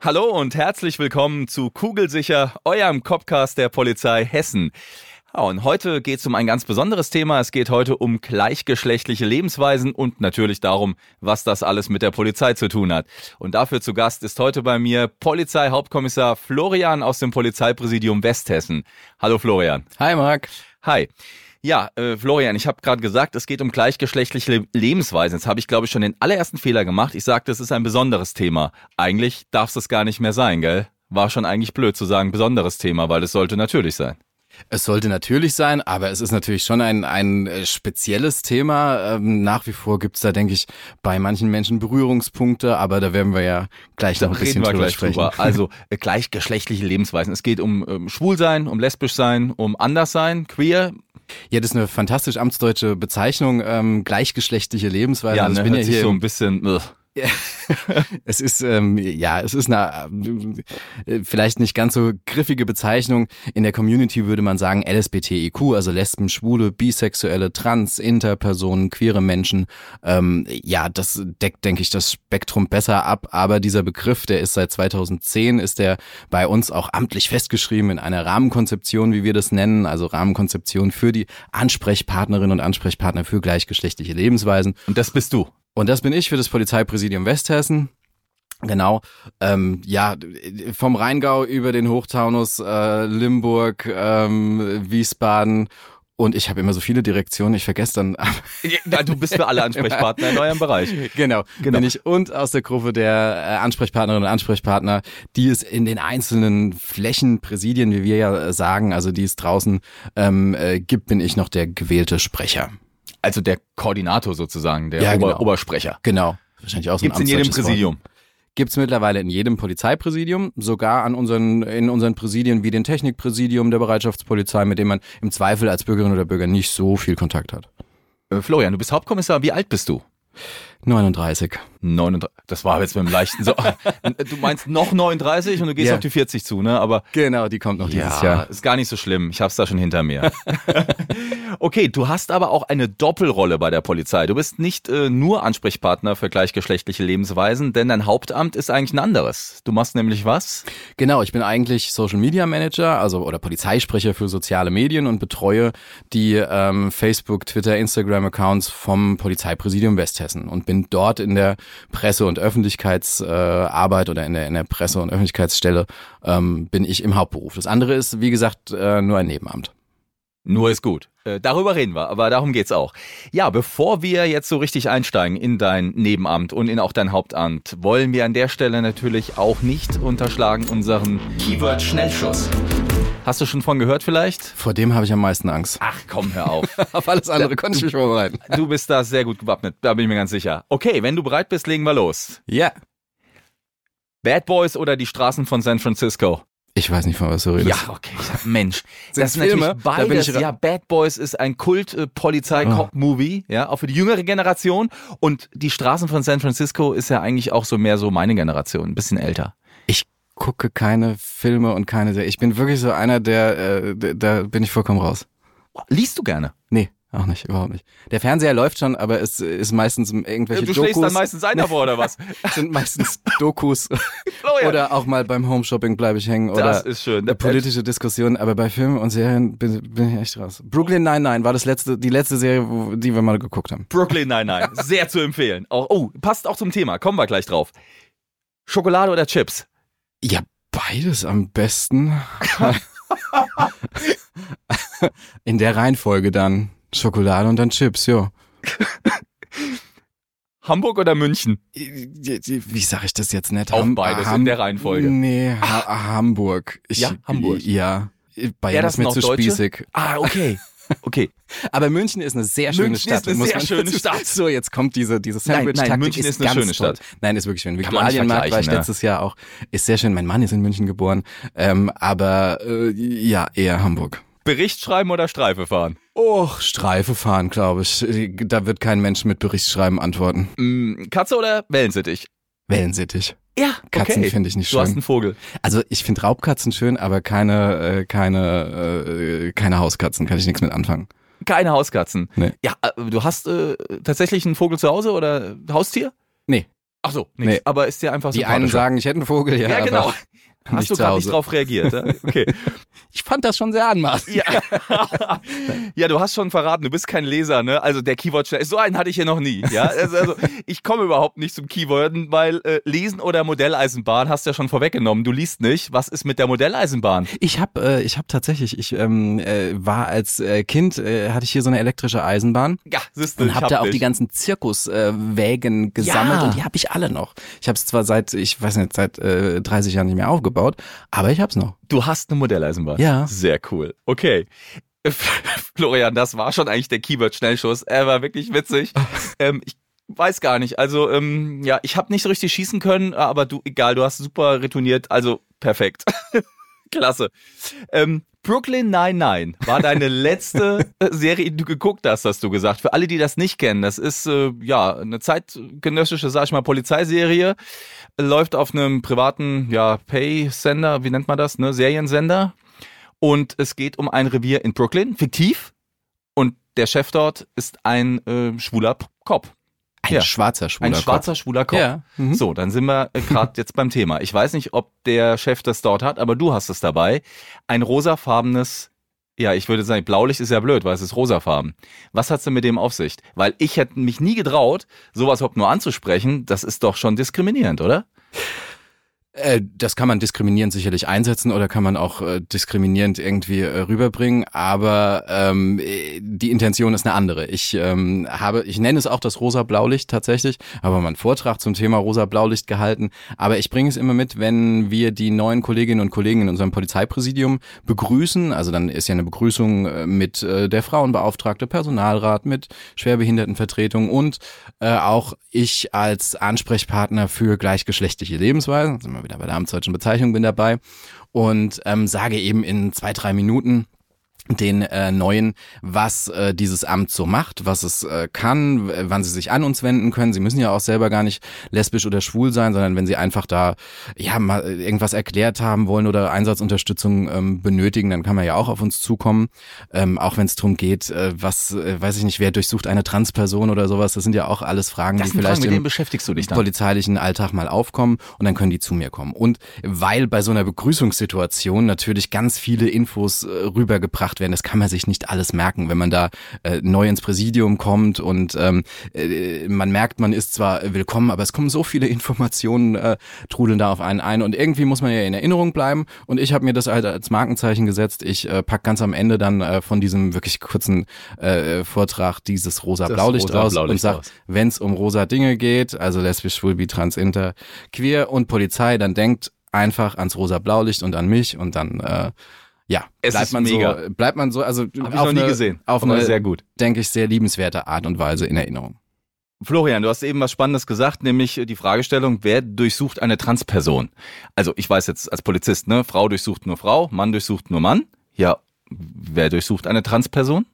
Hallo und herzlich willkommen zu Kugelsicher, eurem Copcast der Polizei Hessen. Ja, und heute geht es um ein ganz besonderes Thema. Es geht heute um gleichgeschlechtliche Lebensweisen und natürlich darum, was das alles mit der Polizei zu tun hat. Und dafür zu Gast ist heute bei mir Polizeihauptkommissar Florian aus dem Polizeipräsidium Westhessen. Hallo Florian. Hi Marc. Hi. Ja, äh, Florian, ich habe gerade gesagt, es geht um gleichgeschlechtliche Lebensweisen. Jetzt habe ich, glaube ich, schon den allerersten Fehler gemacht. Ich sagte, es ist ein besonderes Thema. Eigentlich darf es gar nicht mehr sein, gell? War schon eigentlich blöd zu sagen, besonderes Thema, weil es sollte natürlich sein. Es sollte natürlich sein, aber es ist natürlich schon ein, ein äh, spezielles Thema. Ähm, nach wie vor gibt's da, denke ich, bei manchen Menschen Berührungspunkte, aber da werden wir ja gleich noch ein bisschen drüber sprechen. drüber. Also äh, gleichgeschlechtliche Lebensweisen. Es geht um ähm, Schwulsein, um Lesbischsein, um Anderssein, Queer. Ja, das ist eine fantastisch amtsdeutsche Bezeichnung, ähm, gleichgeschlechtliche Lebensweise. Ja, Also ne, ich bin hört ja sich hier so ein bisschen... Ugh. Es ist ähm, ja, es ist eine äh, vielleicht nicht ganz so griffige Bezeichnung. In der Community würde man sagen LSBTIQ, also Lesben, Schwule, Bisexuelle, Trans, Interpersonen, queere Menschen. Ähm, ja, das deckt, denke ich, das Spektrum besser ab. Aber dieser Begriff, der ist seit 2010, ist der bei uns auch amtlich festgeschrieben in einer Rahmenkonzeption, wie wir das nennen, also Rahmenkonzeption für die Ansprechpartnerinnen und Ansprechpartner für gleichgeschlechtliche Lebensweisen. Und das bist du. Und das bin ich für das Polizeipräsidium Westhessen. Genau, ähm, ja, vom Rheingau über den Hochtaunus, äh, Limburg, ähm, Wiesbaden und ich habe immer so viele Direktionen, ich vergesse dann. Ja, du bist für alle Ansprechpartner in eurem Bereich. genau, Genau. bin ich und aus der Gruppe der äh, Ansprechpartnerinnen und Ansprechpartner, die es in den einzelnen Flächenpräsidien, wie wir ja äh, sagen, also die es draußen ähm, äh, gibt, bin ich noch der gewählte Sprecher. Also der Koordinator sozusagen, der Ja, Ober genau. Obersprecher. Genau, wahrscheinlich auch so ein Gibt's in jedem amtsdeutsches Wort. Präsidium. Gibt's mittlerweile in jedem Polizeipräsidium, sogar an unseren, in unseren Präsidien wie den Technikpräsidium der Bereitschaftspolizei, mit dem man im Zweifel als Bürgerin oder Bürger nicht so viel Kontakt hat. Äh, Florian, du bist Hauptkommissar. Wie alt bist du? 39. 39. Das war jetzt mit dem leichten so. du meinst noch 39 und du gehst Ja. auf die 40 zu, ne? Aber Genau, die kommt noch dieses ja, Jahr. ist gar nicht so schlimm. Ich hab's da schon hinter mir. okay, du hast aber auch eine Doppelrolle bei der Polizei. Du bist nicht äh, nur Ansprechpartner für gleichgeschlechtliche Lebensweisen, denn dein Hauptamt ist eigentlich ein anderes. Du machst nämlich was? Genau, ich bin eigentlich Social Media Manager, also oder Polizeisprecher für soziale Medien und betreue die ähm, Facebook, Twitter, Instagram Accounts vom Polizeipräsidium Westhessen und bin dort in der Presse- und Öffentlichkeitsarbeit äh, oder in der, in der Presse- und Öffentlichkeitsstelle ähm, bin ich im Hauptberuf. Das andere ist, wie gesagt, äh, nur ein Nebenamt. Nur ist gut. Äh, darüber reden wir, aber darum geht's auch. Ja, bevor wir jetzt so richtig einsteigen in dein Nebenamt und in auch dein Hauptamt, wollen wir an der Stelle natürlich auch nicht unterschlagen unseren Keyword-Schnellschuss. Hast du schon von gehört vielleicht? Vor dem habe ich am meisten Angst. Ach komm, hör auf. Auf alles andere konnte ich mich vorbereiten. Du bist da sehr gut gewappnet, da bin ich mir ganz sicher. Okay, wenn du bereit bist, legen wir los. Ja. Bad Boys oder die Straßen von San Francisco? Ich weiß nicht, von was du redest. Ja, okay. Mensch, das ist Filme? natürlich Da bin beides. ich ra- ja, Bad Boys ist ein Kult-Polizei-Cop-Movie, ja, auch für die jüngere Generation. Und die Straßen von San Francisco ist ja eigentlich auch so mehr so meine Generation, ein bisschen älter. Ich gucke keine Filme und keine Serien. Ich bin wirklich so einer, der, äh, der- da bin ich vollkommen raus. Liest du gerne? Nee, auch nicht, überhaupt nicht. Der Fernseher läuft schon, aber es ist meistens irgendwelche du Dokus. schlägst dann meistens ein davor, oder was? Es sind meistens Dokus Florian, oder auch mal beim Homeshopping bleibe ich hängen das oder ist schön. äh, politische Diskussionen, aber bei Filmen und Serien bin, bin ich echt raus. Brooklyn Nine-Nine war das letzte, die letzte Serie, wo, die wir mal geguckt haben. Brooklyn, nein. Sehr zu empfehlen. Auch, oh, passt auch zum Thema. Kommen wir gleich drauf. Schokolade oder Chips? Ja, beides am besten. In der Reihenfolge dann. Schokolade und dann Chips, ja. Hamburg oder München? Wie sage ich das jetzt nicht? Auch Ham- beides in Ham- der Reihenfolge. Nee, ha Hamburg. Ich, Ja, Hamburg. Ja. Bayern Ja, das ist mir zu Deutsche? spießig. Ah, okay. Okay. Aber München ist eine sehr schöne München Stadt. ist eine sehr schöne Stadt. So, jetzt kommt diese, diese Nein, Sandwich-Taktik. nein, München ist eine ganz schöne toll. Stadt. Nein, ist wirklich schön. Viktualienmarkt war ich ja. letztes Jahr auch. Ist sehr schön. Mein Mann ist in München geboren. Ähm, aber äh, ja, eher Hamburg. Bericht schreiben oder Streife fahren? Och, Streife fahren, glaube ich. Da wird kein Mensch mit Berichtsschreiben antworten. Mm, Katze oder Wellensittich? Wellensittich. Ja, Katzen okay. finde ich nicht Du hast schön. einen Vogel. Also ich finde Raubkatzen schön, aber keine, äh, keine, äh, keine Hauskatzen. Kann ich nichts mit anfangen. Keine Hauskatzen. Nee. Ja, äh, du hast äh, tatsächlich einen Vogel zu Hause oder Haustier? Nee. Ach so, nix. Nee. Aber ist dir einfach Die sympathischer. einen sagen, ich hätte einen Vogel, ja, Ja, genau. Hast du gerade nicht drauf reagiert? ja? Okay. ich fand das schon sehr anmaßend. Ja. ja, du hast schon verraten, du bist kein Leser, ne? Also der Keyword so einen hatte ich hier noch nie. Ja, also, also ich komme überhaupt nicht zum Keyworden, weil äh, Lesen oder Modelleisenbahn hast du ja schon vorweggenommen. Du liest nicht. Was ist mit der Modelleisenbahn? Ich habe äh, ich hab tatsächlich, ich ähm, äh, war als äh, Kind, äh, hatte ich hier so eine elektrische Eisenbahn. Ja, siehst du, Und ich hab da auch dich. die ganzen Zirkuswägen äh, gesammelt Ja. und die habe ich alle noch. Ich habe es zwar seit, ich weiß nicht, seit äh, 30 Jahren nicht mehr aufgebaut, aber ich habe es noch. Du hast eine Modelleisenbahn. Ja. Sehr cool. Okay. Florian, das war schon eigentlich der Keyword-Schnellschuss. Er war wirklich witzig. ähm, ich weiß gar nicht. Also, ähm, ja, ich habe nicht so richtig schießen können, aber du, egal, du hast super retourniert. Also, perfekt. Klasse. Ähm, Brooklyn 99 war deine letzte Serie, die du geguckt hast, hast du gesagt. Für alle, die das nicht kennen, das ist äh, ja eine zeitgenössische, sag ich mal, Polizeiserie. Läuft auf einem privaten, ja, Pay-Sender, wie nennt man das, ne? Seriensender. Und es geht um ein Revier in Brooklyn, fiktiv. Und der Chef dort ist ein äh, schwuler Cop. Ein Ja. schwarzer schwuler Ein schwarzer schwuler Cop. Ja. Mhm. So, dann sind wir äh, gerade jetzt beim Thema. Ich weiß nicht, ob der Chef das dort hat, aber du hast es dabei. Ein rosafarbenes, ja, ich würde sagen, Blaulicht ist ja blöd, weil es ist rosafarben. Was hat's denn mit dem auf sich? Weil ich hätte mich nie getraut, sowas überhaupt nur anzusprechen. Das ist doch schon diskriminierend, oder? Äh, das kann man diskriminierend sicherlich einsetzen oder kann man auch äh, diskriminierend irgendwie äh, rüberbringen, aber ähm, äh, die Intention ist eine andere. Ich ähm, habe, ich nenne es auch das rosa Blaulicht tatsächlich, habe mal einen Vortrag zum Thema rosa Blaulicht gehalten, aber ich bringe es immer mit, wenn wir die neuen Kolleginnen und Kollegen in unserem Polizeipräsidium begrüßen, also dann ist ja eine Begrüßung äh, mit äh, der Frauenbeauftragte, Personalrat, mit Schwerbehindertenvertretung und äh, auch ich als Ansprechpartner für gleichgeschlechtliche Lebensweisen, wieder bei der amtsdeutschen Bezeichnung, bin dabei und ähm, sage eben in zwei, drei Minuten den äh, Neuen, was äh, dieses Amt so macht, was es äh, kann, wann sie sich an uns wenden können. Sie müssen ja auch selber gar nicht lesbisch oder schwul sein, sondern wenn sie einfach da ja mal irgendwas erklärt haben wollen oder Einsatzunterstützung ähm, benötigen, dann kann man ja auch auf uns zukommen. Ähm, auch wenn es darum geht, äh, was, äh, weiß ich nicht, wer durchsucht eine Transperson oder sowas. Das sind ja auch alles Fragen, Das die vielleicht Fragen, im polizeilichen Alltag mal aufkommen und dann können die zu mir kommen. Und weil bei so einer Begrüßungssituation natürlich ganz viele Infos äh, rübergebracht werden, das kann man sich nicht alles merken, wenn man da äh, neu ins Präsidium kommt und ähm, äh, man merkt, man ist zwar willkommen, aber es kommen so viele Informationen, äh, trudeln da auf einen ein. Und irgendwie muss man ja in Erinnerung bleiben. Und ich habe mir das halt als Markenzeichen gesetzt. Ich äh, pack ganz am Ende dann äh, von diesem wirklich kurzen äh, Vortrag dieses rosa-blaulicht rosa raus und Blaulicht sag, wenn es um rosa Dinge geht, also lesbisch, schwul, bi, trans, inter, queer und Polizei, dann denkt einfach ans rosa Blaulicht und an mich und dann äh, ja, Es bleibt ist man mega. so, bleibt man so, also Hab ich noch nie eine, gesehen. auf aber eine, sehr gut. denke ich, sehr liebenswerte Art und Weise in Erinnerung. Florian, du hast eben was Spannendes gesagt, nämlich die Fragestellung, wer durchsucht eine Transperson? Also ich weiß jetzt als Polizist, ne, Frau durchsucht nur Frau, Mann durchsucht nur Mann. Ja, wer durchsucht eine Transperson?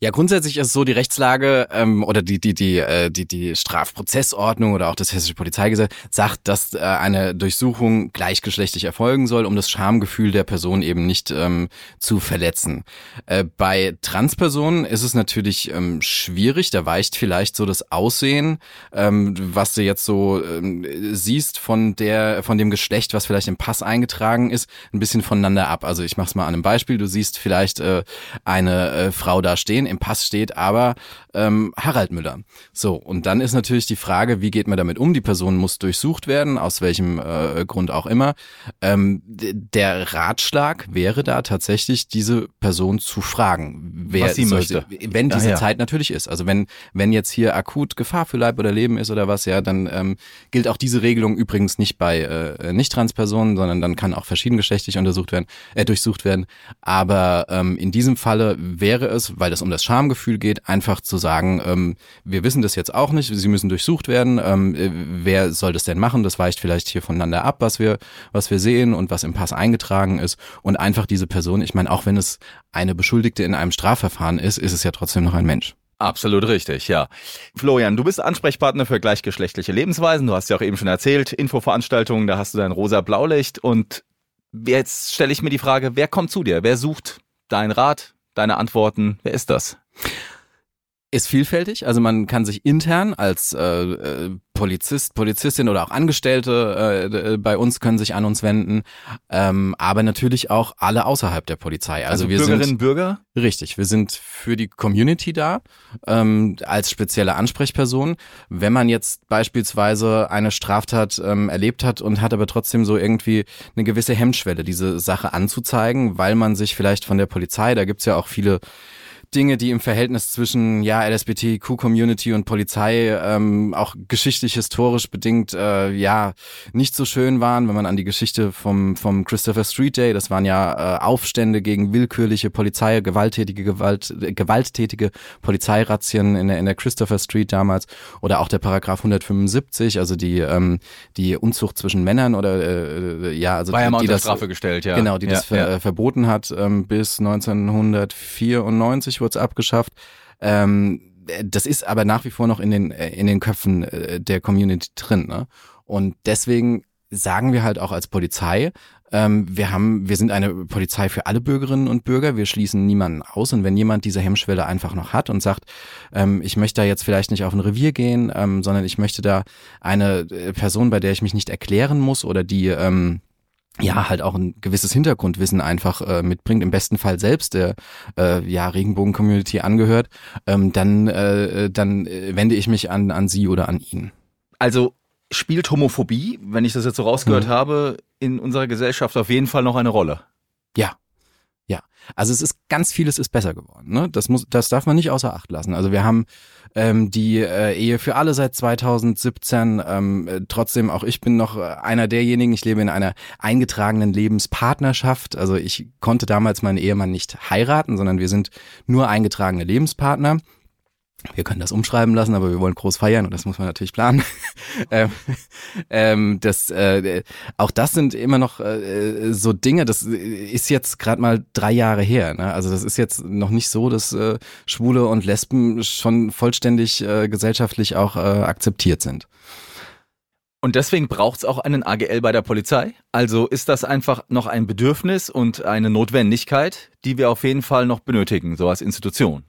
Ja, grundsätzlich ist so, die Rechtslage ähm, oder die, die, die, äh, die, die Strafprozessordnung oder auch das Hessische Polizeigesetz sagt, dass äh, eine Durchsuchung gleichgeschlechtlich erfolgen soll, um das Schamgefühl der Person eben nicht ähm, zu verletzen. Äh, bei Transpersonen ist es natürlich ähm, schwierig, da weicht vielleicht so das Aussehen, ähm, was du jetzt so ähm, siehst von der, von dem Geschlecht, was vielleicht im Pass eingetragen ist, ein bisschen voneinander ab. Also ich mach's mal an einem Beispiel. Du siehst vielleicht äh, eine äh, Frau da stehen im Pass steht aber ähm, Harald Müller. So, und dann ist natürlich die Frage, wie geht man damit um? Die Person muss durchsucht werden, aus welchem äh, Grund auch immer. Ähm, der Ratschlag wäre da tatsächlich, diese Person zu fragen, wer Was sie möchte. Sie, wenn diese Ah, ja. Zeit natürlich ist. Also wenn, wenn jetzt hier akut Gefahr für Leib oder Leben ist oder was, ja, dann ähm, gilt auch diese Regelung übrigens nicht bei äh, Nicht-Trans-Personen, sondern dann kann auch verschiedengeschlechtlich untersucht werden, äh, durchsucht werden. Aber ähm, in diesem Falle wäre es, weil es um das Schamgefühl geht, einfach zu sagen, ähm, wir wissen das jetzt auch nicht, sie müssen durchsucht werden. Ähm, äh, wer soll das denn machen? Das weicht vielleicht hier voneinander ab, was wir, was wir sehen und was im Pass eingetragen ist. Und einfach diese Person, ich meine, auch wenn es eine Beschuldigte in einem Strafverfahren ist, ist es ja trotzdem noch ein Mensch. Absolut richtig, ja. Florian, du bist Ansprechpartner für gleichgeschlechtliche Lebensweisen. Du hast ja auch eben schon erzählt, Infoveranstaltungen, da hast du dein rosa Blaulicht. Und jetzt stelle ich mir die Frage, wer kommt zu dir? Wer sucht deinen Rat, deine Antworten? Wer ist das? ist vielfältig. Also man kann sich intern als äh, äh, Polizist, Polizistin oder auch Angestellte äh, äh, bei uns können sich an uns wenden, ähm, aber natürlich auch alle außerhalb der Polizei. Also, Also, wir Bürgerinnen, sind Bürger? richtig, wir sind für die Community da ähm, als spezielle Ansprechperson. Wenn man jetzt beispielsweise eine Straftat ähm, erlebt hat und hat aber trotzdem so irgendwie eine gewisse Hemmschwelle, diese Sache anzuzeigen, weil man sich vielleicht von der Polizei, da gibt's ja auch viele Dinge, die im Verhältnis zwischen ja LSBTQ-Community und Polizei ähm, auch geschichtlich historisch bedingt äh, ja nicht so schön waren, wenn man an die Geschichte vom vom Christopher Street Day, das waren ja äh, Aufstände gegen willkürliche Polizei, gewalttätige Gewalt, äh, gewalttätige Polizeirazzien in der in der Christopher Street damals oder auch der Paragraph 175, also die ähm, die Unzucht zwischen Männern oder äh, ja also War ja mal die unter das Strafe gestellt, ja. Genau, die ja, das ver ja. äh, verboten hat ähm, bis 1994 wurde es abgeschafft. Ähm, das ist aber nach wie vor noch in den äh, in den Köpfen äh, der Community drin. Ne? Und deswegen sagen wir halt auch als Polizei, ähm, wir haben, wir sind eine Polizei für alle Bürgerinnen und Bürger. Wir schließen niemanden aus. Und wenn jemand diese Hemmschwelle einfach noch hat und sagt, ähm, ich möchte da jetzt vielleicht nicht auf ein Revier gehen, ähm, sondern ich möchte da eine äh, Person, bei der ich mich nicht erklären muss oder die ähm, ja halt auch ein gewisses Hintergrundwissen einfach äh, mitbringt, im besten Fall selbst der äh, ja Regenbogen-Community angehört, ähm, dann äh, dann äh, wende ich mich an an sie oder an ihn. Also spielt Homophobie, wenn ich das jetzt so rausgehört Mhm. habe, in unserer Gesellschaft auf jeden Fall noch eine Rolle. Ja. Also es ist ganz vieles ist besser geworden. Ne? Das muss, das darf man nicht außer Acht lassen. Also wir haben ähm, die äh, Ehe für alle seit 2017. Ähm, äh, trotzdem auch ich bin noch äh, einer derjenigen. Ich lebe in einer eingetragenen Lebenspartnerschaft. Also ich konnte damals meinen Ehemann nicht heiraten, sondern wir sind nur eingetragene Lebenspartner. Wir können das umschreiben lassen, aber wir wollen groß feiern und das muss man natürlich planen. ähm, ähm, das, äh, auch das sind immer noch äh, so Dinge, das ist jetzt gerade mal drei Jahre her. Ne? Also das ist jetzt noch nicht so, dass äh, Schwule und Lesben schon vollständig äh, gesellschaftlich auch äh, akzeptiert sind. Und deswegen braucht es auch einen AGL bei der Polizei. Also ist das einfach noch ein Bedürfnis und eine Notwendigkeit, die wir auf jeden Fall noch benötigen, so als Institution.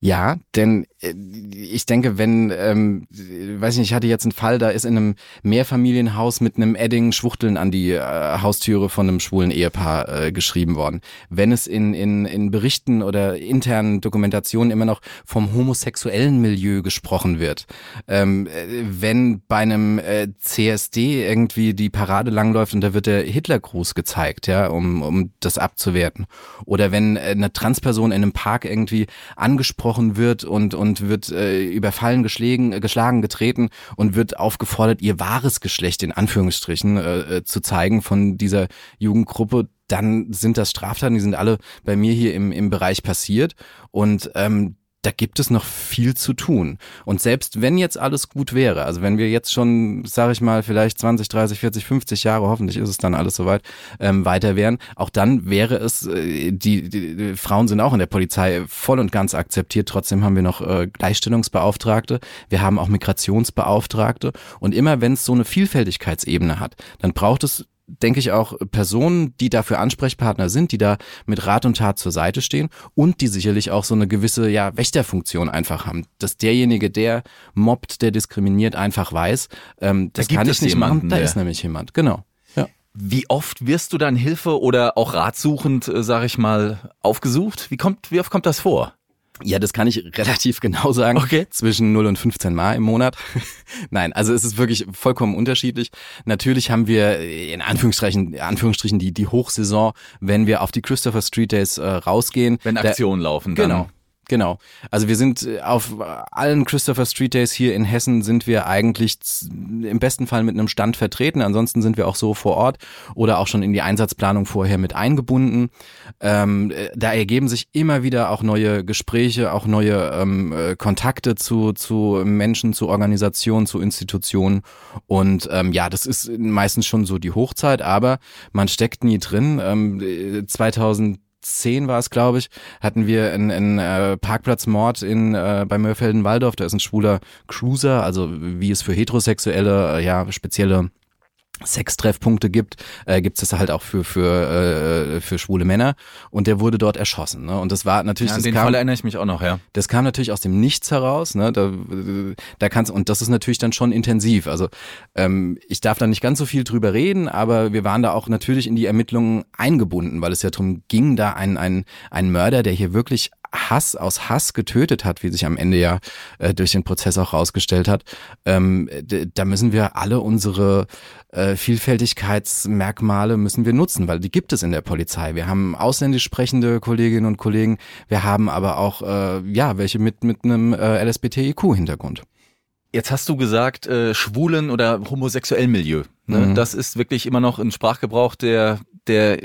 Ja, denn äh, ich denke, wenn, ähm, weiß ich nicht, ich hatte jetzt einen Fall, da ist in einem Mehrfamilienhaus mit einem Edding Schwuchteln an die äh, Haustüre von einem schwulen Ehepaar äh, geschrieben worden. Wenn es in, in, in Berichten oder internen Dokumentationen immer noch vom homosexuellen Milieu gesprochen wird, ähm, äh, wenn bei einem äh, CSD irgendwie die Parade langläuft und da wird der Hitlergruß gezeigt, ja, um, um das abzuwerten. Oder wenn äh, eine Transperson in einem Park irgendwie angesprochen wird und, und wird äh, überfallen, geschlagen, äh, geschlagen, getreten und wird aufgefordert, ihr wahres Geschlecht in Anführungsstrichen äh, äh, zu zeigen von dieser Jugendgruppe, dann sind das Straftaten, die sind alle bei mir hier im, im Bereich passiert. Und ähm, da gibt es noch viel zu tun. Und selbst wenn jetzt alles gut wäre, also wenn wir jetzt schon, sage ich mal, vielleicht 20, 30, 40, 50 Jahre, hoffentlich ist es dann alles soweit, ähm, weiter wären, auch dann wäre es, äh, die, die, die Frauen sind auch in der Polizei voll und ganz akzeptiert. Trotzdem haben wir noch äh, Gleichstellungsbeauftragte, wir haben auch Migrationsbeauftragte. Und immer wenn es so eine Vielfältigkeitsebene hat, dann braucht es denke ich auch Personen, die dafür Ansprechpartner sind, die da mit Rat und Tat zur Seite stehen und die sicherlich auch so eine gewisse ja Wächterfunktion einfach haben, dass derjenige, der mobbt, der diskriminiert, einfach weiß, ähm, das gibt kann ich nicht jemanden, machen. Da ist nämlich jemand, genau. Ja. Wie oft wirst du dann Hilfe oder auch ratsuchend, äh, sag ich mal, aufgesucht? Wie kommt, wie oft kommt das vor? Ja, das kann ich relativ genau sagen. Okay. Zwischen 0 und 15 Mal im Monat. Nein, also es ist wirklich vollkommen unterschiedlich. Natürlich haben wir in Anführungsstrichen, Anführungsstrichen die, die Hochsaison, wenn wir auf die Christopher Street Days äh, rausgehen. Wenn Aktionen laufen. Dann. Genau. Genau. Also wir sind äh, auf allen Christopher Street Days hier in Hessen sind wir eigentlich im besten Fall mit einem Stand vertreten. Ansonsten sind wir auch so vor Ort oder auch schon in die Einsatzplanung vorher mit eingebunden. Ähm, äh, da ergeben sich immer wieder auch neue Gespräche, auch neue ähm, äh, Kontakte zu, zu Menschen, zu Organisationen, zu Institutionen. Und ähm, ja, das ist meistens schon so die Hochzeit, aber man steckt nie drin. Ähm, 2000 10 war es, glaube ich, hatten wir einen, einen äh, Parkplatzmord in äh, bei Mörfelden-Waldorf. Da ist ein schwuler Cruiser, also wie es für Heterosexuelle äh, ja spezielle Sextreffpunkte gibt, äh, gibt es das halt auch für für äh, für schwule Männer und der wurde dort erschossen. Ne? Und das war natürlich ja, an das den kam, Fall erinnere ich mich auch noch, ja. Das kam natürlich aus dem Nichts heraus. Ne? Da da kannst und das ist natürlich dann schon intensiv. Also ähm, ich darf da nicht ganz so viel drüber reden, aber wir waren da auch natürlich in die Ermittlungen eingebunden, weil es ja darum ging, da ein ein ein Mörder, der hier wirklich Hass aus Hass getötet hat, wie sich am Ende ja äh, durch den Prozess auch rausgestellt hat, ähm, da müssen wir alle unsere äh, Vielfältigkeitsmerkmale müssen wir nutzen, weil die gibt es in der Polizei. Wir haben ausländisch sprechende Kolleginnen und Kollegen, wir haben aber auch äh, ja welche mit mit einem äh, LSBTIQ-Hintergrund. Jetzt hast du gesagt, äh, schwulen oder homosexuellen Milieu. Ne? Mhm. Das ist wirklich immer noch ein Sprachgebrauch, der, der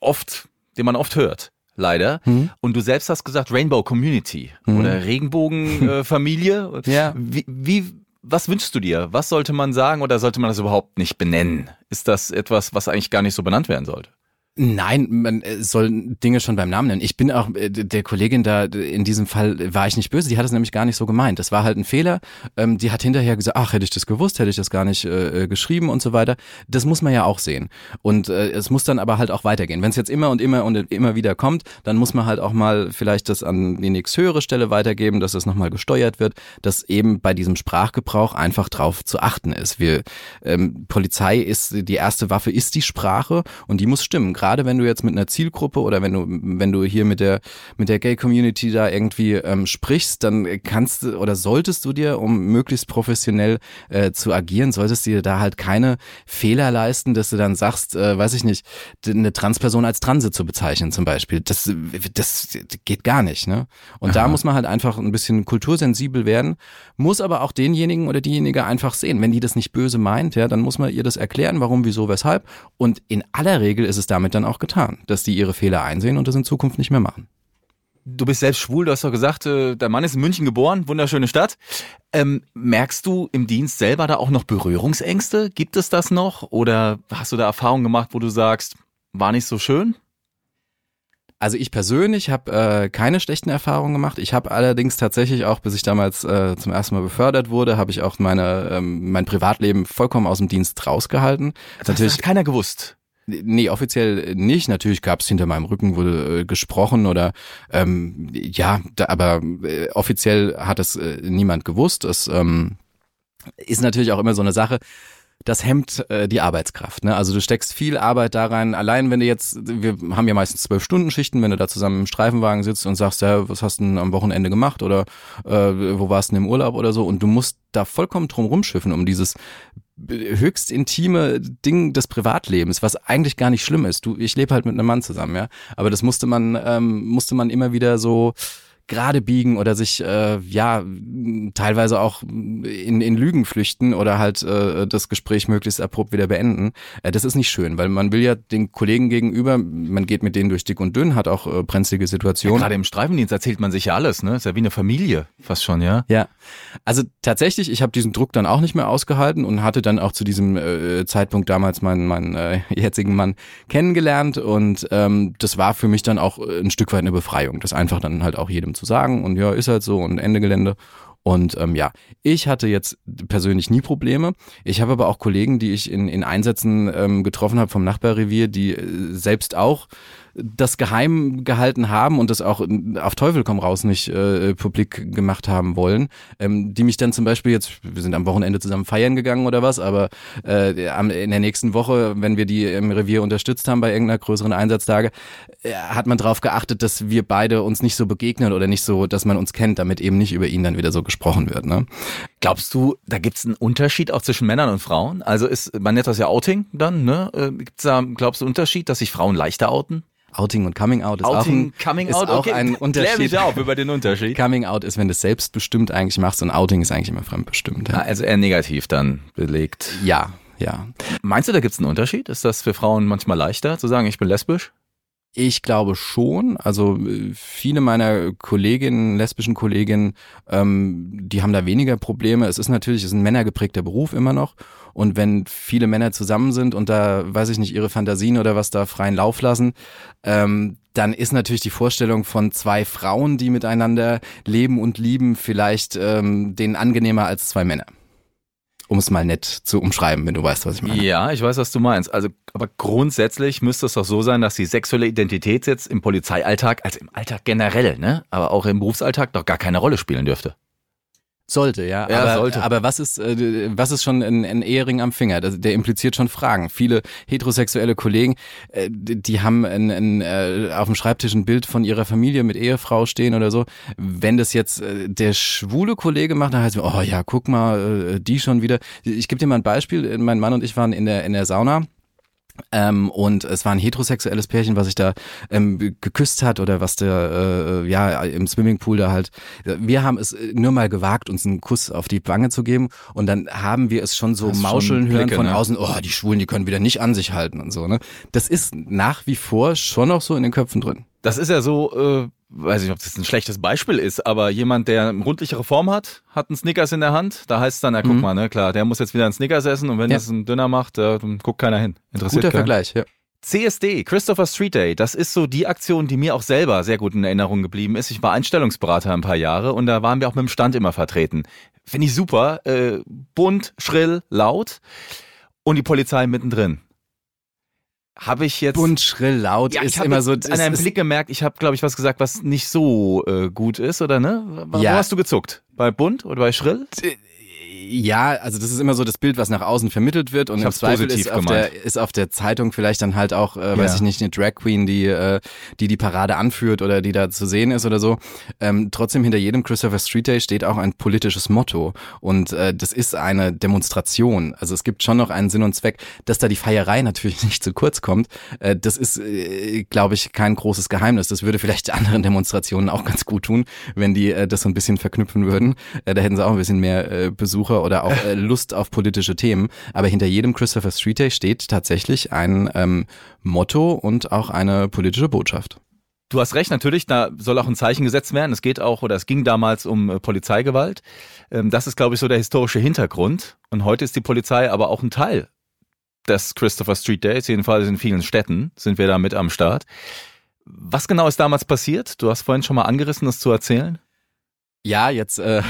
oft, den man oft hört leider. Mhm. Und du selbst hast gesagt Rainbow Community mhm. oder Regenbogenfamilie. Äh, ja. Wie, wie, was wünschst du dir? Was sollte man sagen oder sollte man das überhaupt nicht benennen? Ist das etwas, was eigentlich gar nicht so benannt werden sollte? Nein, man äh, soll Dinge schon beim Namen nennen. Ich bin auch äh, der Kollegin da in diesem Fall war ich nicht böse. Die hat es nämlich gar nicht so gemeint. Das war halt ein Fehler. Ähm, die hat hinterher gesagt, ach hätte ich das gewusst, hätte ich das gar nicht äh, geschrieben und so weiter. Das muss man ja auch sehen. Und äh, es muss dann aber halt auch weitergehen. Wenn es jetzt immer und immer und immer wieder kommt, dann muss man halt auch mal vielleicht das an die nächst höhere Stelle weitergeben, dass es nochmal gesteuert wird, dass eben bei diesem Sprachgebrauch einfach drauf zu achten ist. Wir ähm, Polizei ist die erste Waffe ist die Sprache und die muss stimmen gerade wenn du jetzt mit einer Zielgruppe oder wenn du, wenn du hier mit der, mit der Gay-Community da irgendwie ähm, sprichst, dann kannst du oder solltest du dir, um möglichst professionell äh, zu agieren, solltest du dir da halt keine Fehler leisten, dass du dann sagst, äh, weiß ich nicht, eine Transperson als Transe zu bezeichnen zum Beispiel. Das, das geht gar nicht, ne? Und Aha. da muss man halt einfach ein bisschen kultursensibel werden, muss aber auch denjenigen oder diejenige einfach sehen. Wenn die das nicht böse meint, ja, dann muss man ihr das erklären, warum, wieso, weshalb. Und in aller Regel ist es damit damit dann auch getan, dass die ihre Fehler einsehen und das in Zukunft nicht mehr machen. Du bist selbst schwul, du hast doch gesagt, äh, dein Mann ist in München geboren, wunderschöne Stadt. Ähm, merkst du im Dienst selber da auch noch Berührungsängste? Gibt es das noch? Oder hast du da Erfahrungen gemacht, wo du sagst, war nicht so schön? Also ich persönlich habe äh, keine schlechten Erfahrungen gemacht. Ich habe allerdings tatsächlich auch, bis ich damals äh, zum ersten Mal befördert wurde, habe ich auch meine ähm, mein Privatleben vollkommen aus dem Dienst rausgehalten. Das Natürlich hat keiner gewusst. Nee, offiziell nicht. Natürlich gab es hinter meinem Rücken wurde äh, gesprochen oder ähm, ja, da, aber äh, offiziell hat es äh, niemand gewusst. Es ähm, ist natürlich auch immer so eine Sache. Das hemmt äh, die Arbeitskraft. Ne? Also du steckst viel Arbeit da rein. Allein wenn du jetzt, wir haben ja meistens zwölf Stunden Schichten, wenn du da zusammen im Streifenwagen sitzt und sagst, ja, was hast du denn am Wochenende gemacht oder äh, wo warst du denn im Urlaub oder so und du musst da vollkommen drum rumschiffen, um dieses höchst intime Ding des Privatlebens, was eigentlich gar nicht schlimm ist. Du, ich lebe halt mit einem Mann zusammen, ja. Aber das musste man, ähm, musste man immer wieder so gerade biegen oder sich äh, ja teilweise auch in, in Lügen flüchten oder halt äh, das Gespräch möglichst abrupt wieder beenden. Äh, das ist nicht schön, weil man will ja den Kollegen gegenüber, man geht mit denen durch dick und dünn, hat auch äh, brenzlige Situationen. Ja, Gerade im Streifendienst erzählt man sich ja alles, ne? Ist ja wie eine Familie, fast schon, ja. Ja. Also tatsächlich, ich habe diesen Druck dann auch nicht mehr ausgehalten und hatte dann auch zu diesem äh, Zeitpunkt damals meinen, meinen äh, jetzigen Mann kennengelernt und ähm, das war für mich dann auch ein Stück weit eine Befreiung, das einfach dann halt auch jedem zu sagen und ja, ist halt so und Ende Gelände. Und ähm, ja, ich hatte jetzt persönlich nie Probleme. Ich habe aber auch Kollegen, die ich in, in Einsätzen ähm, getroffen habe vom Nachbarrevier, die äh, selbst auch das geheim gehalten haben und das auch auf Teufel komm raus nicht äh, publik gemacht haben wollen, ähm, die mich dann zum Beispiel jetzt, wir sind am Wochenende zusammen feiern gegangen oder was, aber äh, in der nächsten Woche, wenn wir die im Revier unterstützt haben bei irgendeiner größeren Einsatztage, äh, hat man darauf geachtet, dass wir beide uns nicht so begegnen oder nicht so, dass man uns kennt, damit eben nicht über ihn dann wieder so gesprochen wird. Ne? Glaubst du, da gibt es einen Unterschied auch zwischen Männern und Frauen? Also ist, man nennt das ja Outing dann, ne? Äh, gibt's da, glaubst du, einen Unterschied, dass sich Frauen leichter outen? Outing und Coming Out ist Outing, auch ein, Coming ist Out, auch okay. ein Unterschied. Klär mich auf über den Unterschied. Coming Out ist, wenn du es selbstbestimmt eigentlich machst und Outing ist eigentlich immer fremdbestimmt. Ja, Ah, Also eher negativ dann belegt. ja. ja. Meinst du, da gibt es einen Unterschied? Ist das für Frauen manchmal leichter zu sagen, ich bin lesbisch? Ich glaube schon. Also äh, viele meiner Kolleginnen, lesbischen Kolleginnen, ähm, die haben da weniger Probleme. Es ist natürlich, es ist ein männergeprägter Beruf immer noch. Und wenn viele Männer zusammen sind und da, weiß ich nicht, ihre Fantasien oder was da freien Lauf lassen, ähm, dann ist natürlich die Vorstellung von zwei Frauen, die miteinander leben und lieben, vielleicht ähm, denen angenehmer als zwei Männer. Um es mal nett zu umschreiben, wenn du weißt, was ich meine. Ja, ich weiß, was du meinst. Also, aber grundsätzlich müsste es doch so sein, dass die sexuelle Identität jetzt im Polizeialltag, also im Alltag generell, ne, aber auch im Berufsalltag doch gar keine Rolle spielen dürfte. Sollte, ja. Ja, aber, sollte. aber was ist, äh, was ist schon ein, ein Ehering am Finger? Das, der impliziert schon Fragen. Viele heterosexuelle Kollegen, äh, die haben ein, ein, äh, auf dem Schreibtisch ein Bild von ihrer Familie mit Ehefrau stehen oder so. Wenn das jetzt äh, der schwule Kollege macht, dann heißt es, oh ja, guck mal, äh, die schon wieder. Ich gebe dir mal ein Beispiel. Mein Mann und ich waren in der, in der Sauna. Ähm, und es war ein heterosexuelles Pärchen, was sich da ähm, geküsst hat oder was der äh, ja im Swimmingpool da halt. Wir haben es äh, nur mal gewagt, uns einen Kuss auf die Wange zu geben und dann haben wir es schon so Das ist schon mauscheln hören Blicke, von ne? außen. Oh, die Schwulen, die können wieder nicht an sich halten und so. Ne, das ist nach wie vor schon noch so in den Köpfen drin. Das ist ja so, äh, weiß ich, ob das ein schlechtes Beispiel ist, aber jemand, der eine rundlichere Form hat, hat einen Snickers in der Hand, da heißt es dann, ja guck Mhm. mal, ne, klar, der muss jetzt wieder einen Snickers essen und wenn Ja. das ein Dünner macht, äh, dann guckt keiner hin. Interessiert Guter keinen. Vergleich. Ja. CSD, Christopher Street Day, das ist so die Aktion, die mir auch selber sehr gut in Erinnerung geblieben ist. Ich war Einstellungsberater ein paar Jahre und da waren wir auch mit dem Stand immer vertreten. Finde ich super, äh, bunt, schrill, laut und die Polizei mittendrin. Habe ich jetzt Bunt, schrill, laut ja, ist immer so. an es einem ist- Blick gemerkt, ich habe, glaube ich, was gesagt, was nicht so äh, gut ist, oder ne? Wo Ja. hast du gezuckt? Bei bunt oder bei schrill? Ja, also das ist immer so das Bild, was nach außen vermittelt wird und Ich im Zweifel ist auf, der, ist auf der Zeitung vielleicht dann halt auch, äh, weiß Ja. ich nicht, eine Drag Queen, die, äh, die die Parade anführt oder die da zu sehen ist oder so. Ähm, trotzdem hinter jedem Christopher Street Day steht auch ein politisches Motto und äh, das ist eine Demonstration. Also es gibt schon noch einen Sinn und Zweck, dass da die Feierei natürlich nicht zu kurz kommt. Äh, das ist, äh, glaube ich, kein großes Geheimnis. Das würde vielleicht anderen Demonstrationen auch ganz gut tun, wenn die äh, das so ein bisschen verknüpfen würden. Äh, da hätten sie auch ein bisschen mehr äh, Besucher oder auch äh, Lust auf politische Themen. Aber hinter jedem Christopher Street Day steht tatsächlich ein ähm, Motto und auch eine politische Botschaft. Du hast recht, natürlich, da soll auch ein Zeichen gesetzt werden. Es geht auch, oder es ging damals um äh, Polizeigewalt. Ähm, das ist, glaube ich, so der historische Hintergrund. Und heute ist die Polizei aber auch ein Teil des Christopher Street Days, jedenfalls in vielen Städten sind wir da mit am Start. Was genau ist damals passiert? Du hast vorhin schon mal angerissen, das zu erzählen. Ja, jetzt äh,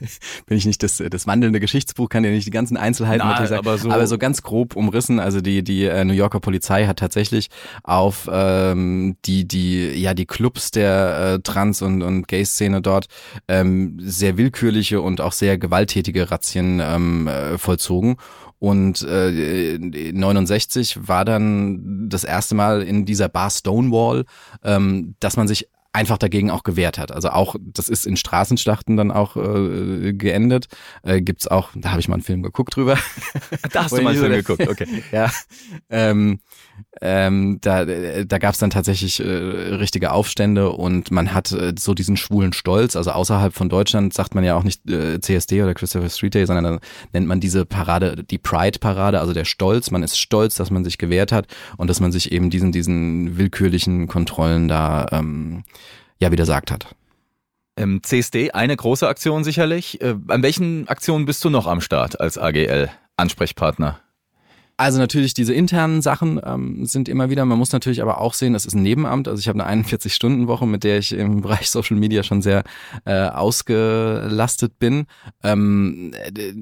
bin ich nicht das, das wandelnde Geschichtsbuch, kann dir nicht die ganzen Einzelheiten Na, natürlich sagen, aber so- aber so ganz grob umrissen. Also die die äh, New Yorker Polizei hat tatsächlich auf ähm, die die ja die Clubs der äh, Trans- und und Gay-Szene dort ähm, sehr willkürliche und auch sehr gewalttätige Razzien ähm, äh, vollzogen. Und äh, 69 war dann das erste Mal in dieser Bar Stonewall, ähm, dass man sich einfach dagegen auch gewehrt hat. Also auch, das ist in Straßenschlachten dann auch äh, geendet. Äh, gibt's auch, da habe ich mal einen Film geguckt drüber. Da hast du mal einen Film geguckt, okay. ja. Ähm, ähm, da da gab es dann tatsächlich äh, richtige Aufstände und man hat äh, so diesen schwulen Stolz. Also außerhalb von Deutschland sagt man ja auch nicht äh, CSD oder Christopher Street Day, sondern dann nennt man diese Parade die Pride-Parade, also der Stolz. Man ist stolz, dass man sich gewehrt hat und dass man sich eben diesen, diesen willkürlichen Kontrollen da ähm, ja widersagt hat. Ähm, CSD, eine große Aktion sicherlich. Äh, an welchen Aktionen bist du noch am Start als AGL-Ansprechpartner? Also natürlich diese internen Sachen ähm, sind immer wieder, man muss natürlich aber auch sehen, das ist ein Nebenamt. Also ich habe eine 41-Stunden-Woche, mit der ich im Bereich Social Media schon sehr äh, ausgelastet bin. Ähm,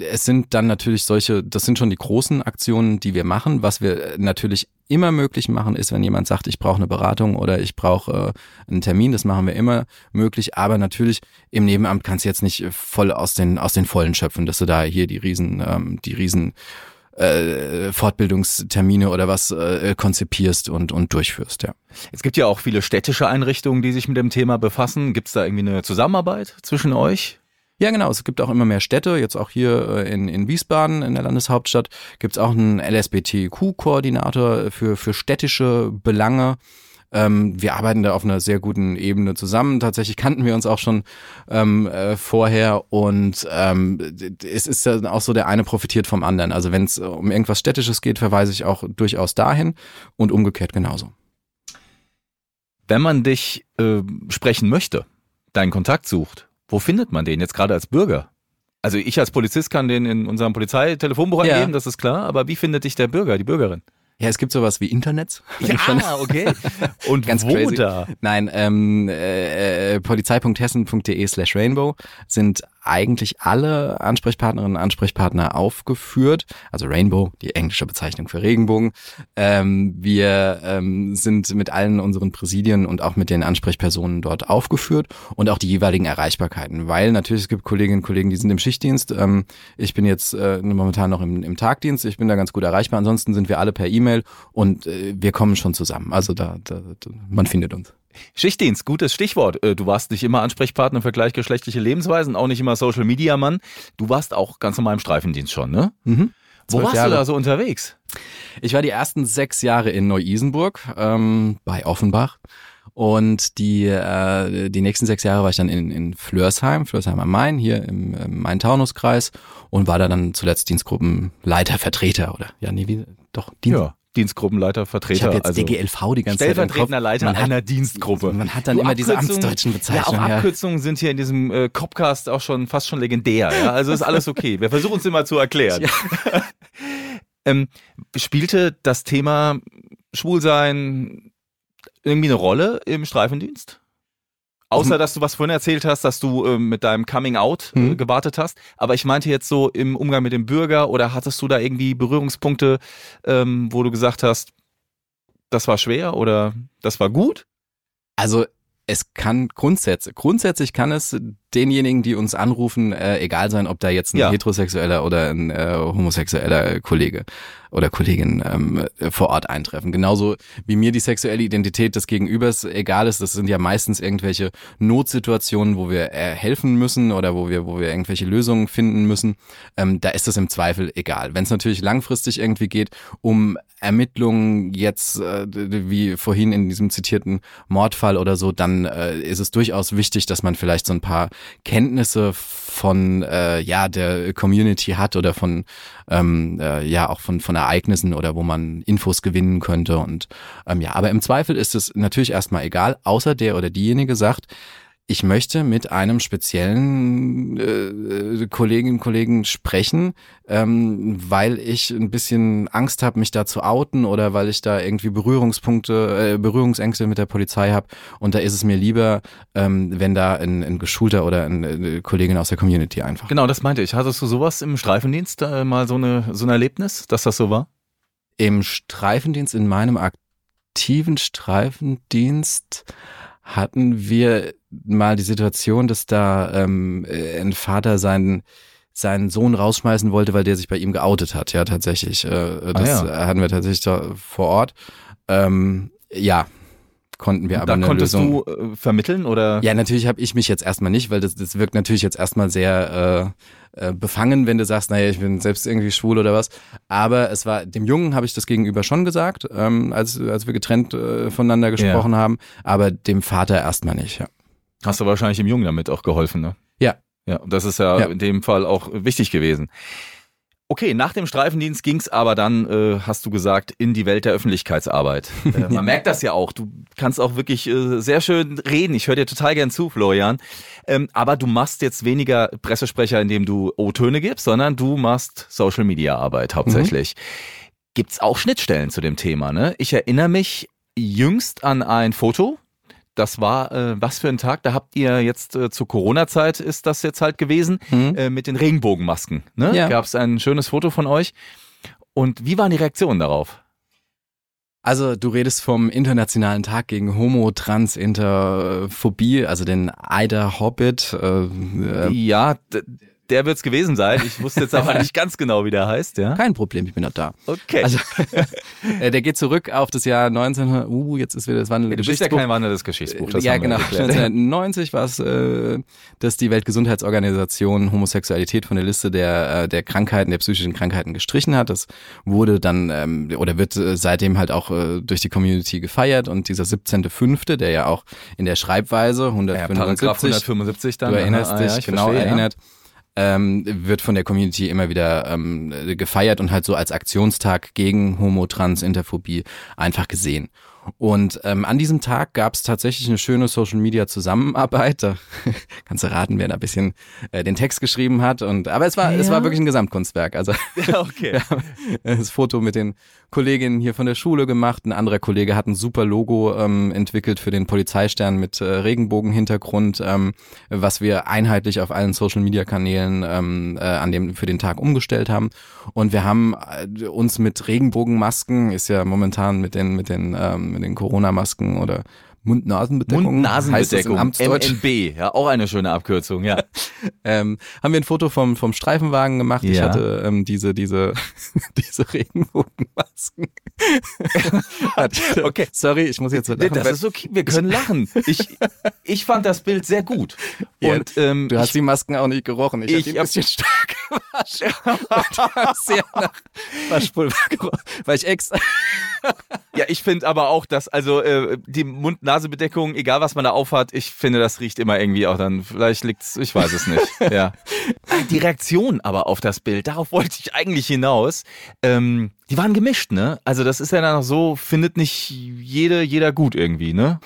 es sind dann natürlich solche, das sind schon die großen Aktionen, die wir machen. Was wir natürlich immer möglich machen, ist, wenn jemand sagt, ich brauche eine Beratung oder ich brauche äh, einen Termin, das machen wir immer möglich. Aber natürlich im Nebenamt kannst du jetzt nicht voll aus den aus den Vollen schöpfen, dass du da hier die riesen ähm, die riesen äh, Fortbildungstermine oder was äh, konzipierst und, und durchführst, ja. Es gibt ja auch viele städtische Einrichtungen, die sich mit dem Thema befassen. Gibt es da irgendwie eine Zusammenarbeit zwischen euch? Ja, genau. Es gibt auch immer mehr Städte. Jetzt auch hier äh, in, in Wiesbaden, in der Landeshauptstadt, gibt es auch einen LSBTQ-Koordinator für, für städtische Belange. Ähm, wir arbeiten da auf einer sehr guten Ebene zusammen. Tatsächlich kannten wir uns auch schon ähm, äh, vorher und ähm, es ist dann auch so, der eine profitiert vom anderen. Also wenn es um irgendwas Städtisches geht, verweise ich auch durchaus dahin und umgekehrt genauso. Wenn man dich äh, sprechen möchte, deinen Kontakt sucht, wo findet man den jetzt gerade als Bürger? Also ich als Polizist kann den in unserem Polizeitelefonbuch ja. eingeben, das ist klar, aber wie findet dich der Bürger, die Bürgerin? Ja, es gibt sowas wie Internets. Ja, okay. Und Ganz wo crazy. da? Nein, ähm, äh, äh, polizei.hessen.de slash rainbow sind eigentlich alle Ansprechpartnerinnen und Ansprechpartner aufgeführt. Also Rainbow, die englische Bezeichnung für Regenbogen. Ähm, wir ähm, sind mit allen unseren Präsidien und auch mit den Ansprechpersonen dort aufgeführt und auch die jeweiligen Erreichbarkeiten, weil natürlich es gibt Kolleginnen und Kollegen, die sind im Schichtdienst. Ähm, ich bin jetzt äh, momentan noch im, im Tagdienst. Ich bin da ganz gut erreichbar. Ansonsten sind wir alle per E-Mail und äh, wir kommen schon zusammen. Also da, da, da man findet uns. Schichtdienst, gutes Stichwort. Äh, du warst nicht immer Ansprechpartner für gleichgeschlechtliche Lebensweisen, auch nicht immer Social Media Mann. Du warst auch ganz normal im Streifendienst schon, ne? Mhm. Wo warst Jahre. du da so unterwegs? Ich war die ersten sechs Jahre in Neu-Isenburg ähm, bei Offenbach. Und die, äh, die nächsten sechs Jahre war ich dann in, in Flörsheim, Flörsheim am Main, hier im, im Main-Taunus-Kreis und war da dann zuletzt Dienstgruppenleiter, Vertreter oder ja, nee, wie, doch, Dienst, ja. Dienstgruppenleiter, Vertreter. Ich habe jetzt also DGLV die ganze Stellvertretender Zeit Leiter einer Dienstgruppe. Man hat dann du, immer diese amtsdeutschen Bezeichnungen. Ja, auch Abkürzungen ja. sind hier in diesem äh, Copcast auch schon fast schon legendär. Ja? Also ist alles okay. Wir versuchen es immer zu erklären. Ja. ähm, spielte das Thema Schwulsein irgendwie eine Rolle im Streifendienst? Außer, dass du was vorhin erzählt hast, dass du äh, mit deinem Coming Out äh, mhm. gewartet hast. Aber ich meinte jetzt so im Umgang mit dem Bürger oder hattest du da irgendwie Berührungspunkte, ähm, wo du gesagt hast, das war schwer oder das war gut? Also es kann grundsätzlich, grundsätzlich kann es denjenigen, die uns anrufen, äh, egal sein, ob da jetzt ein ja. heterosexueller oder ein äh, homosexueller Kollege oder Kollegin ähm, vor Ort eintreffen. Genauso wie mir die sexuelle Identität des Gegenübers egal ist. Das sind ja meistens irgendwelche Notsituationen, wo wir äh, helfen müssen oder wo wir, wo wir irgendwelche Lösungen finden müssen. Ähm, da ist es im Zweifel egal. Wenn es natürlich langfristig irgendwie geht, um Ermittlungen jetzt, äh, wie vorhin in diesem zitierten Mordfall oder so, dann äh, ist es durchaus wichtig, dass man vielleicht so ein paar Kenntnisse von äh, ja der Community hat oder von ähm, äh, ja auch von von Ereignissen oder wo man Infos gewinnen könnte. Und ähm, ja, aber im Zweifel ist es natürlich erstmal egal, außer der oder diejenige sagt, ich möchte mit einem speziellen äh, Kolleginnen und Kollegen sprechen, ähm, weil ich ein bisschen Angst habe, mich da zu outen oder weil ich da irgendwie Berührungspunkte, äh, Berührungsängste mit der Polizei habe. Und da ist es mir lieber, ähm, wenn da ein, ein geschulter oder eine äh, Kollegin aus der Community einfach. Genau, das meinte ich. Hattest du sowas im Streifendienst äh, mal so, eine, so ein Erlebnis, dass das so war? Im Streifendienst, in meinem aktiven Streifendienst hatten wir mal die Situation, dass da ähm, ein Vater seinen seinen Sohn rausschmeißen wollte, weil der sich bei ihm geoutet hat. Ja, tatsächlich. Äh, ah, das ah, ja. hatten wir tatsächlich da vor Ort. Ähm, ja, konnten wir aber da eine konntest Lösung. du äh, vermitteln oder? Ja, natürlich habe ich mich jetzt erstmal nicht, weil das, das wirkt natürlich jetzt erstmal sehr äh, äh, befangen, wenn du sagst, naja, ich bin selbst irgendwie schwul oder was. Aber es war dem Jungen habe ich das gegenüber schon gesagt, ähm, als als wir getrennt äh, voneinander gesprochen ja. haben, aber dem Vater erstmal nicht. Ja. Hast du wahrscheinlich dem Jungen damit auch geholfen, ne? Ja. Ja, das ist ja, ja. in dem Fall auch wichtig gewesen. Okay, nach dem Streifendienst ging's aber dann, äh, hast du gesagt, in die Welt der Öffentlichkeitsarbeit. Äh, man ja. merkt das ja auch. Du kannst auch wirklich äh, sehr schön reden. Ich höre dir total gern zu, Florian. Ähm, aber du machst jetzt weniger Pressesprecher, indem du O-Töne gibst, sondern du machst Social-Media-Arbeit hauptsächlich. Mhm. gibt's auch Schnittstellen zu dem Thema. Ne? Ich erinnere mich jüngst an ein Foto. Das war äh, was für ein Tag? Da habt ihr jetzt äh, zur Corona-Zeit ist das jetzt halt gewesen Mhm. äh, mit den Regenbogenmasken. Ne? Ja. Gab es ein schönes Foto von euch. Und wie waren die Reaktionen darauf? Also du redest vom Internationalen Tag gegen Homo, Trans, Interphobie, also den Ida Hobbit. Äh, äh, ja, der wird's gewesen sein. Ich wusste jetzt aber nicht ganz genau, wie der heißt. Ja. kein Problem, ich bin noch da. Okay. Also äh, der geht zurück auf das Jahr 1900. Uh, jetzt ist wieder das wandelnde du bist ja kein wandelndes Geschichtsbuch. Das ja, genau. geklärt. 1990 war es, äh, dass die Weltgesundheitsorganisation Homosexualität von der Liste der, äh, der Krankheiten, der psychischen Krankheiten gestrichen hat. Das wurde dann ähm, oder wird äh, seitdem halt auch äh, durch die Community gefeiert und dieser 17.05., der ja auch in der Schreibweise Ja, Paragraph 175 175 dann. du erinnerst Aha, dich, ja, genau verstehe, ja. Ähm, wird von der Community immer wieder ähm, gefeiert und halt so als Aktionstag gegen Homo, Trans, Interphobie einfach gesehen. Und ähm, an diesem Tag gab es tatsächlich eine schöne Social Media Zusammenarbeit. Da kannst du raten, wer da ein bisschen äh, den Text geschrieben hat. Und aber es war es Ja. war wirklich ein Gesamtkunstwerk. Also Ja, okay. wir haben das Foto mit den Kolleginnen hier von der Schule gemacht. Ein anderer Kollege hat ein super Logo ähm, entwickelt für den Polizeistern mit äh, Regenbogenhintergrund, ähm, was wir einheitlich auf allen Social Media Kanälen ähm, äh, an dem für den Tag umgestellt haben. Und wir haben äh, uns mit Regenbogenmasken, ist ja momentan mit den mit den ähm, mit den Corona-Masken oder Mund-Nasen-Bedeckung. Mund-Nasen-Bedeckung. MNB. Ja, auch eine schöne Abkürzung, ja. ähm, haben wir ein Foto vom, vom Streifenwagen gemacht. Ich Ja. hatte ähm, diese, diese, diese Regenbogenmasken. Okay. Sorry, ich muss jetzt so Nee, lachen. Das ist okay, wir können lachen. Ich, ich fand das Bild sehr gut. Ja, Und ähm, du hast ich, die Masken auch nicht gerochen. Ich, Ich hab die ein bisschen stark gewaschen. Sehr nach Waschpulver gerochen. Weil ich extra... ja, ich finde aber auch, dass also äh, die Mund-Nase-Bedeckung, egal was man da aufhat, ich finde, das riecht immer irgendwie auch dann. Vielleicht liegt's, ich weiß es nicht. ja. Die Reaktion aber auf das Bild, darauf wollte ich eigentlich hinaus. Ähm, die waren gemischt, ne? Also das ist ja dann auch so, findet nicht jede, jeder gut irgendwie, ne?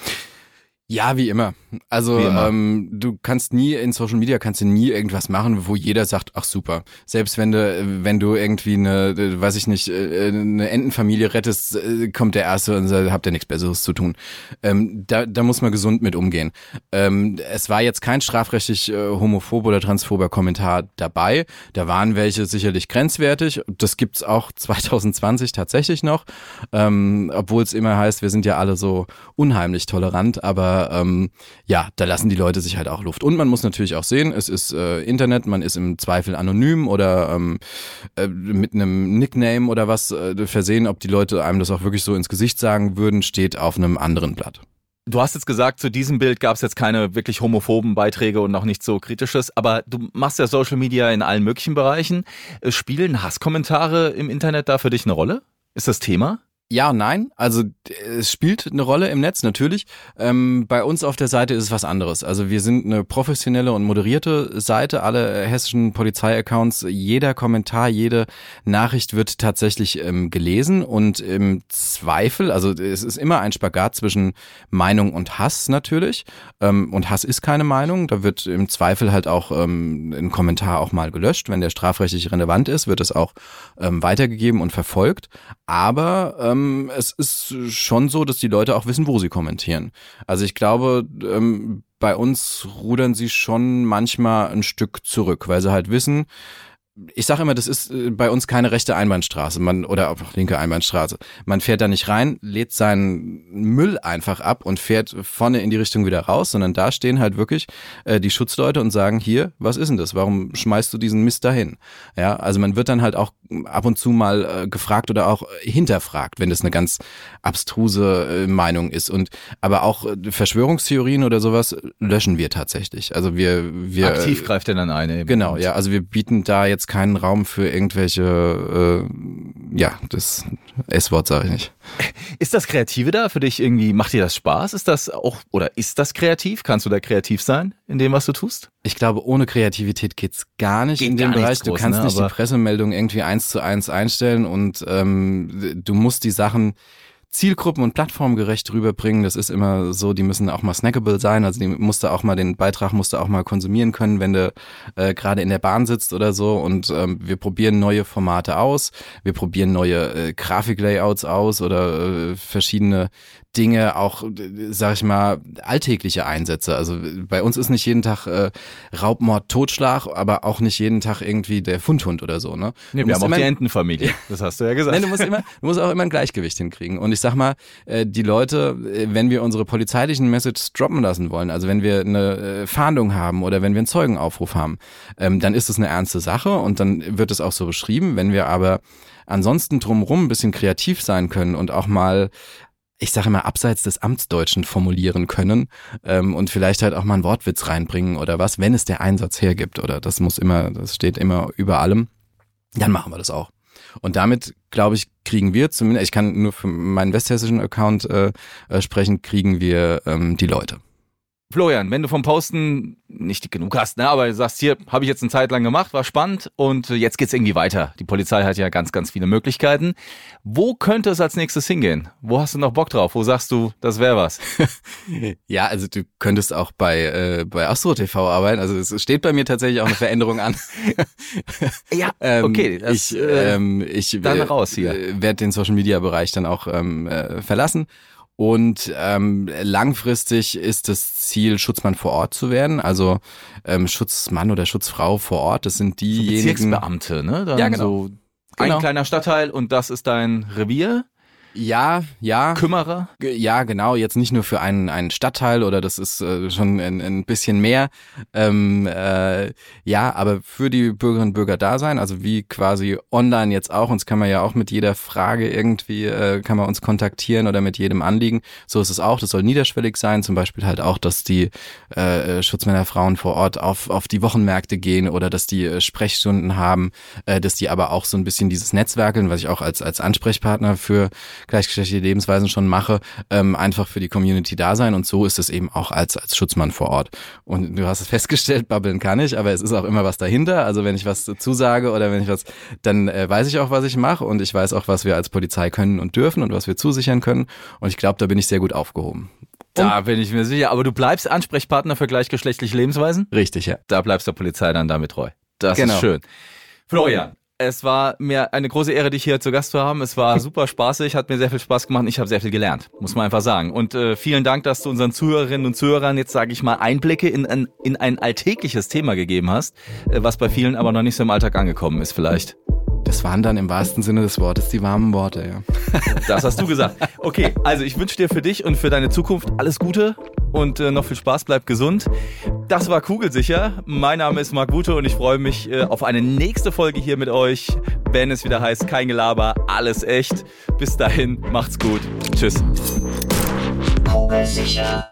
Ja, wie immer. Also Wie immer. Ähm, du kannst nie in Social Media kannst du nie irgendwas machen, wo jeder sagt, ach super. Selbst wenn du wenn du irgendwie eine, äh, weiß ich nicht, äh, eine Entenfamilie rettest, äh, kommt der erste und sagt, habt ihr nichts Besseres zu tun. Ähm, da, da muss man gesund mit umgehen. Ähm, es war jetzt kein strafrechtlich äh, homophob oder transphober Kommentar dabei. Da waren welche sicherlich grenzwertig. Das gibt's auch 2020 tatsächlich noch, ähm, obwohl es immer heißt, wir sind ja alle so unheimlich tolerant, aber ähm, ja, da lassen die Leute sich halt auch Luft. Und man muss natürlich auch sehen, es ist äh, Internet, man ist im Zweifel anonym oder ähm, äh, mit einem Nickname oder was äh, versehen, ob die Leute einem das auch wirklich so ins Gesicht sagen würden, steht auf einem anderen Blatt. Du hast jetzt gesagt, zu diesem Bild gab es jetzt keine wirklich homophoben Beiträge und noch nichts so kritisches, aber du machst ja Social Media in allen möglichen Bereichen. Äh, Spielen Hasskommentare im Internet da für dich eine Rolle? Ist das Thema? Ja und nein. Also es spielt eine Rolle im Netz natürlich. Ähm, bei uns auf der Seite ist es was anderes. Also wir sind eine professionelle und moderierte Seite. Alle hessischen Polizeiaccounts, jeder Kommentar, jede Nachricht wird tatsächlich ähm, gelesen und im Zweifel, also es ist immer ein Spagat zwischen Meinung und Hass natürlich. Ähm, und Hass ist keine Meinung. Da wird im Zweifel halt auch ähm, ein Kommentar auch mal gelöscht. Wenn der strafrechtlich relevant ist, wird es auch ähm, weitergegeben und verfolgt. Aber ähm, es ist schon so, dass die Leute auch wissen, wo sie kommentieren. Also ich glaube, ähm, bei uns rudern sie schon manchmal ein Stück zurück, weil sie halt wissen, ich sage immer, das ist äh, bei uns keine rechte Einbahnstraße, man oder auch linke Einbahnstraße. Man fährt da nicht rein, lädt seinen Müll einfach ab und fährt vorne in die Richtung wieder raus, sondern da stehen halt wirklich äh, die Schutzleute und sagen, hier, was ist denn das? Warum schmeißt du diesen Mist dahin? Ja, also man wird dann halt auch ab und zu mal äh, gefragt oder auch hinterfragt, wenn das eine ganz abstruse äh, Meinung ist. Und aber auch äh, Verschwörungstheorien oder sowas löschen wir tatsächlich. Also wir wir Aktiv greift er dann ein. Eben. Genau, ja, also wir bieten da jetzt keinen Raum für irgendwelche, äh, ja, das S-Wort sage ich nicht. Ist das Kreative da für dich irgendwie? Macht dir das Spaß? Ist das auch oder ist das kreativ? Kannst du da kreativ sein in dem, was du tust? Ich glaube, ohne Kreativität geht's gar nicht Geht in dem Bereich. Du groß, kannst ne, nicht die Pressemeldung irgendwie eins zu eins einstellen und ähm, du musst die Sachen zielgruppen- und plattformgerecht rüberbringen. Das ist immer so, die müssen auch mal snackable sein. Also die musste auch mal den Beitrag musste auch mal konsumieren können, wenn du äh, gerade in der Bahn sitzt oder so. Und ähm, wir probieren neue Formate aus. Wir probieren neue äh, Grafiklayouts aus oder äh, verschiedene Dinge, auch, sag ich mal, alltägliche Einsätze. Also bei uns ist nicht jeden Tag äh, Raubmord, Totschlag, aber auch nicht jeden Tag irgendwie der Fundhund oder so. Ne? Nee, wir haben auch die Entenfamilie, das hast du ja gesagt. Nein, du musst, immer, du musst auch immer ein Gleichgewicht hinkriegen. Und ich sag mal, äh, die Leute, äh, wenn wir unsere polizeilichen Messages droppen lassen wollen, also wenn wir eine äh, Fahndung haben oder wenn wir einen Zeugenaufruf haben, ähm, dann ist das eine ernste Sache und dann wird es auch so beschrieben. Wenn wir aber ansonsten drumherum ein bisschen kreativ sein können und auch mal ich sage immer, abseits des Amtsdeutschen formulieren können ähm, und vielleicht halt auch mal einen Wortwitz reinbringen oder was, wenn es der Einsatz hergibt oder das muss immer, das steht immer über allem, dann machen wir das auch. Und damit, glaube ich, kriegen wir zumindest, ich kann nur für meinen westhessischen Account äh, äh sprechen, kriegen wir ähm, die Leute. Florian, wenn du vom Posten nicht genug hast, ne, aber du sagst, hier habe ich jetzt eine Zeit lang gemacht, war spannend und jetzt geht's irgendwie weiter. Die Polizei hat ja ganz, ganz viele Möglichkeiten. Wo könnte es als nächstes hingehen? Wo hast du noch Bock drauf? Wo sagst du, das wäre was? ja, also du könntest auch bei, äh, bei Astro TV arbeiten. Also es steht bei mir tatsächlich auch eine Veränderung an. ja, ähm, okay. Das, ich äh, ähm, ich dann raus hier. werde den Social Media Bereich dann auch ähm, äh, verlassen und ähm, langfristig ist das Ziel, Schutzmann vor Ort zu werden. Also ähm, Schutzmann oder Schutzfrau vor Ort. Das sind diejenigen. So Bezirksbeamte, ne? Dann ja, genau. So ein genau. kleiner Stadtteil und das ist dein Revier. Ja, ja. Kümmerer? Ja, genau. Jetzt nicht nur für einen, einen Stadtteil oder das ist äh, schon ein, ein bisschen mehr. Ähm, äh, ja, aber für die Bürgerinnen und Bürger da sein, also wie quasi online jetzt auch. Uns kann man ja auch mit jeder Frage irgendwie, äh, kann man uns kontaktieren oder mit jedem Anliegen. So ist es auch. Das soll niederschwellig sein. Zum Beispiel halt auch, dass die äh, Schutzmänner Frauen vor Ort auf, auf die Wochenmärkte gehen oder dass die äh, Sprechstunden haben, äh, dass die aber auch so ein bisschen dieses Netzwerkeln, was ich auch als, als Ansprechpartner für gleichgeschlechtliche Lebensweisen schon mache, ähm, einfach für die Community da sein. Und so ist es eben auch als, als Schutzmann vor Ort. Und du hast es festgestellt, babbeln kann ich, aber es ist auch immer was dahinter. Also wenn ich was dazu sage oder wenn ich was, dann äh, weiß ich auch, was ich mache und ich weiß auch, was wir als Polizei können und dürfen und was wir zusichern können. Und ich glaube, da bin ich sehr gut aufgehoben. Da bin ich mir sicher. Aber du bleibst Ansprechpartner für gleichgeschlechtliche Lebensweisen? Richtig, ja. Da bleibst der Polizei dann damit treu. Das genau. ist schön. Florian, es war mir eine große Ehre, dich hier zu Gast zu haben. Es war super spaßig, hat mir sehr viel Spaß gemacht ich habe sehr viel gelernt, muss man einfach sagen. Und äh, vielen Dank, dass du unseren Zuhörerinnen und Zuhörern jetzt, sage ich mal, Einblicke in ein, in ein alltägliches Thema gegeben hast, äh, was bei vielen aber noch nicht so im Alltag angekommen ist vielleicht. Das waren dann im wahrsten Sinne des Wortes die warmen Worte, ja. Das hast du gesagt. Okay, also ich wünsche dir für dich und für deine Zukunft alles Gute und äh, noch viel Spaß, bleib gesund. Das war Kugelsicher. Mein Name ist Marc Bute und ich freue mich äh, auf eine nächste Folge hier mit euch, wenn es wieder heißt, kein Gelaber, alles echt. Bis dahin, macht's gut. Tschüss. Kugelsicher.